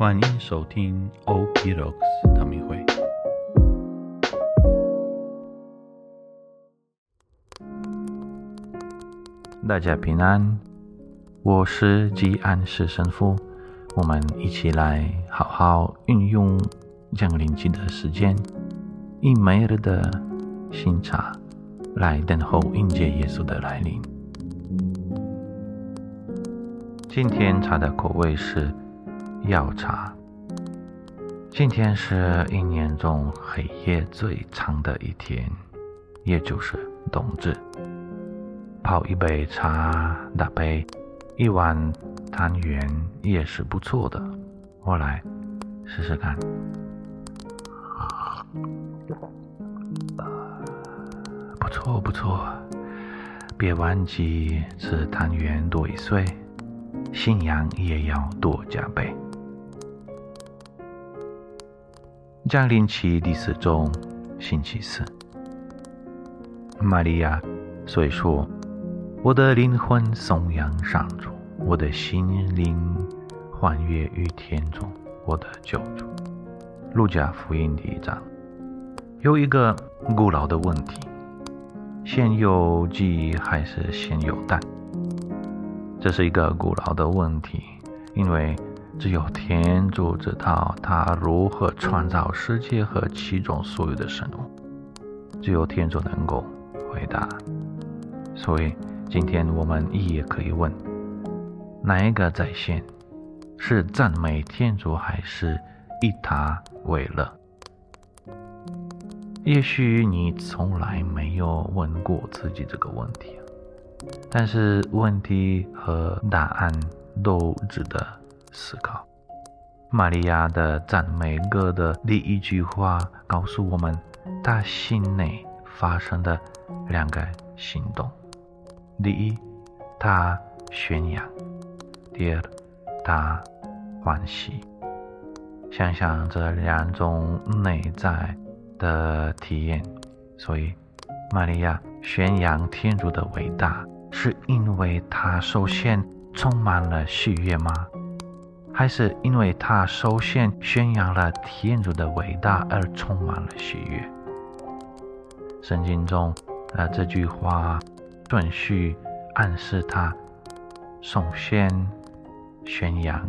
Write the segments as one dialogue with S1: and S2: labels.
S1: 欢迎收听 OP Rocks 唐明会。大家平安，我是吉安市神父。我们一起来好好运用降临期的时间，以每日的新茶来等候迎接耶稣的来临。今天茶的口味是药茶。今天是一年中黑夜最长的一天，也就是冬至。泡一杯茶，搭配一碗汤圆也是不错的。我来试试看。不错不错，别忘记吃汤圆多一岁，信仰也要多加倍。降临期第四周，星期四。玛利亚所以说：“我的灵魂颂扬上主，我的心灵欢悦于天中，我的救主。”路加福音第一章有一个古老的问题：先有鸡还是先有蛋？这是一个古老的问题，因为。只有天主知道他如何创造世界和其中所有的生物，只有天主能够回答。所以，今天我们也可以问：哪一个在先？是赞美天主，还是以他为乐？也许你从来没有问过自己这个问题，但是问题和答案都值得。思考，玛利亚的赞美歌的第一句话告诉我们，她心内发生的两个行动：第一，她宣扬；第二，她欢喜。想想这两种内在的体验，所以玛利亚宣扬天主的伟大，是因为她首先充满了喜悦吗？还是因为他首先宣扬了天主的伟大而充满了喜悦。圣经中，呃，这句话顺序暗示他首先宣扬，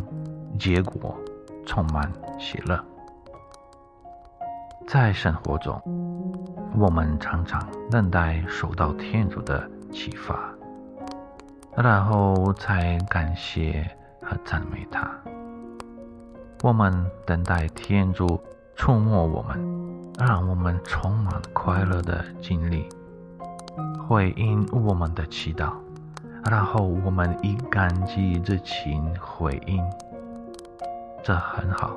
S1: 结果充满喜乐。在生活中，我们常常等待受到天主的启发，然后才感谢和赞美他。我们等待天主触摸我们，让我们充满快乐的经历，回应我们的祈祷，然后我们以感激之情回应。这很好，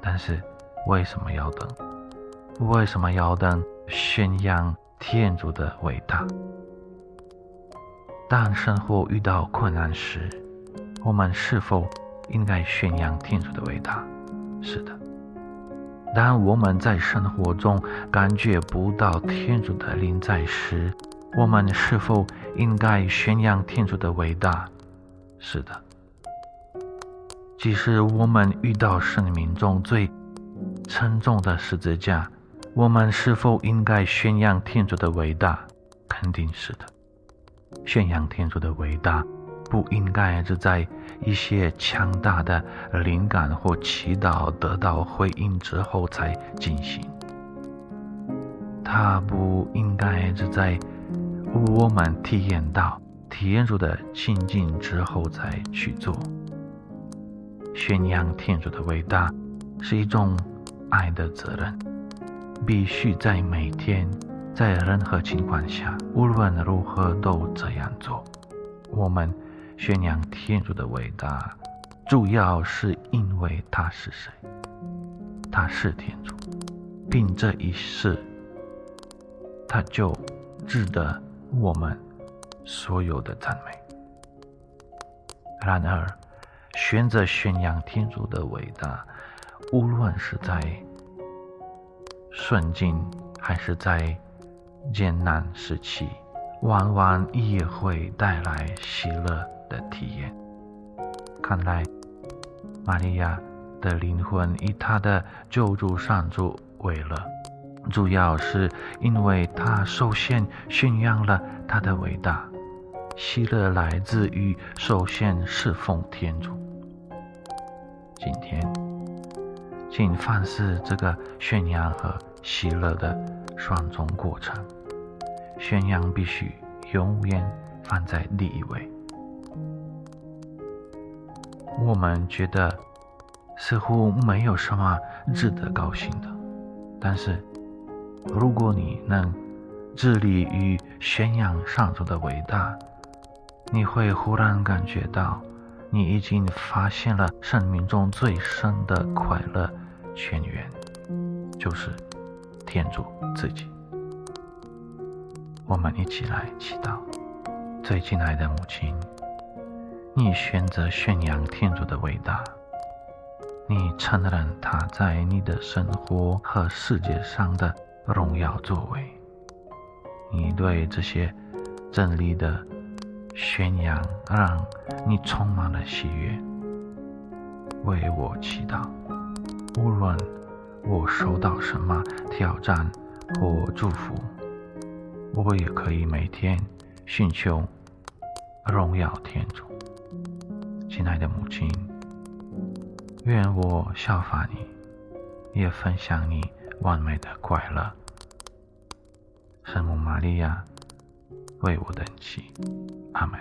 S1: 但是为什么要等？为什么要等宣扬天主的伟大？当生活遇到困难时，我们是否？应该宣扬天主的伟大，是的。当我们在生活中感觉不到天主的临在时，我们是否应该宣扬天主的伟大？是的。即使我们遇到生命中最沉重的十字架，我们是否应该宣扬天主的伟大？肯定是的。宣扬天主的伟大。不应该是在一些强大的灵感或祈祷得到回应之后才进行。它不应该是在我们体验到体验主的清净之后才去做。宣扬天主的伟大是一种爱的责任，必须在每天，在任何情况下，无论如何都这样做。我们。宣扬天主的伟大，主要是因为他是谁？他是天主，并这一世，他就值得我们所有的赞美。然而，选择宣扬天主的伟大，无论是在顺境还是在艰难时期，往往也会带来喜乐。的体验。看来，玛利亚的灵魂以他的救助上主为乐，主要是因为他受限宣扬了他的伟大。喜乐来自于受限侍奉天主。今天，请放肆这个宣扬和喜乐的双重过程。宣扬必须永远放在第一位。我们觉得似乎没有什么值得高兴的，但是如果你能致力于宣扬上主的伟大，你会忽然感觉到，你已经发现了生命中最深的快乐泉源，就是天主自己。我们一起来祈祷，最亲爱的母亲。你选择宣扬天主的伟大，你承认他在你的生活和世界上的荣耀作为，你对这些真理的宣扬让你充满了喜悦。为我祈祷，无论我受到什么挑战或祝福，我也可以每天寻求荣耀天主。亲爱的母亲，愿我效法你，也分享你完美的快乐。圣母玛利亚，为我等祈，阿门。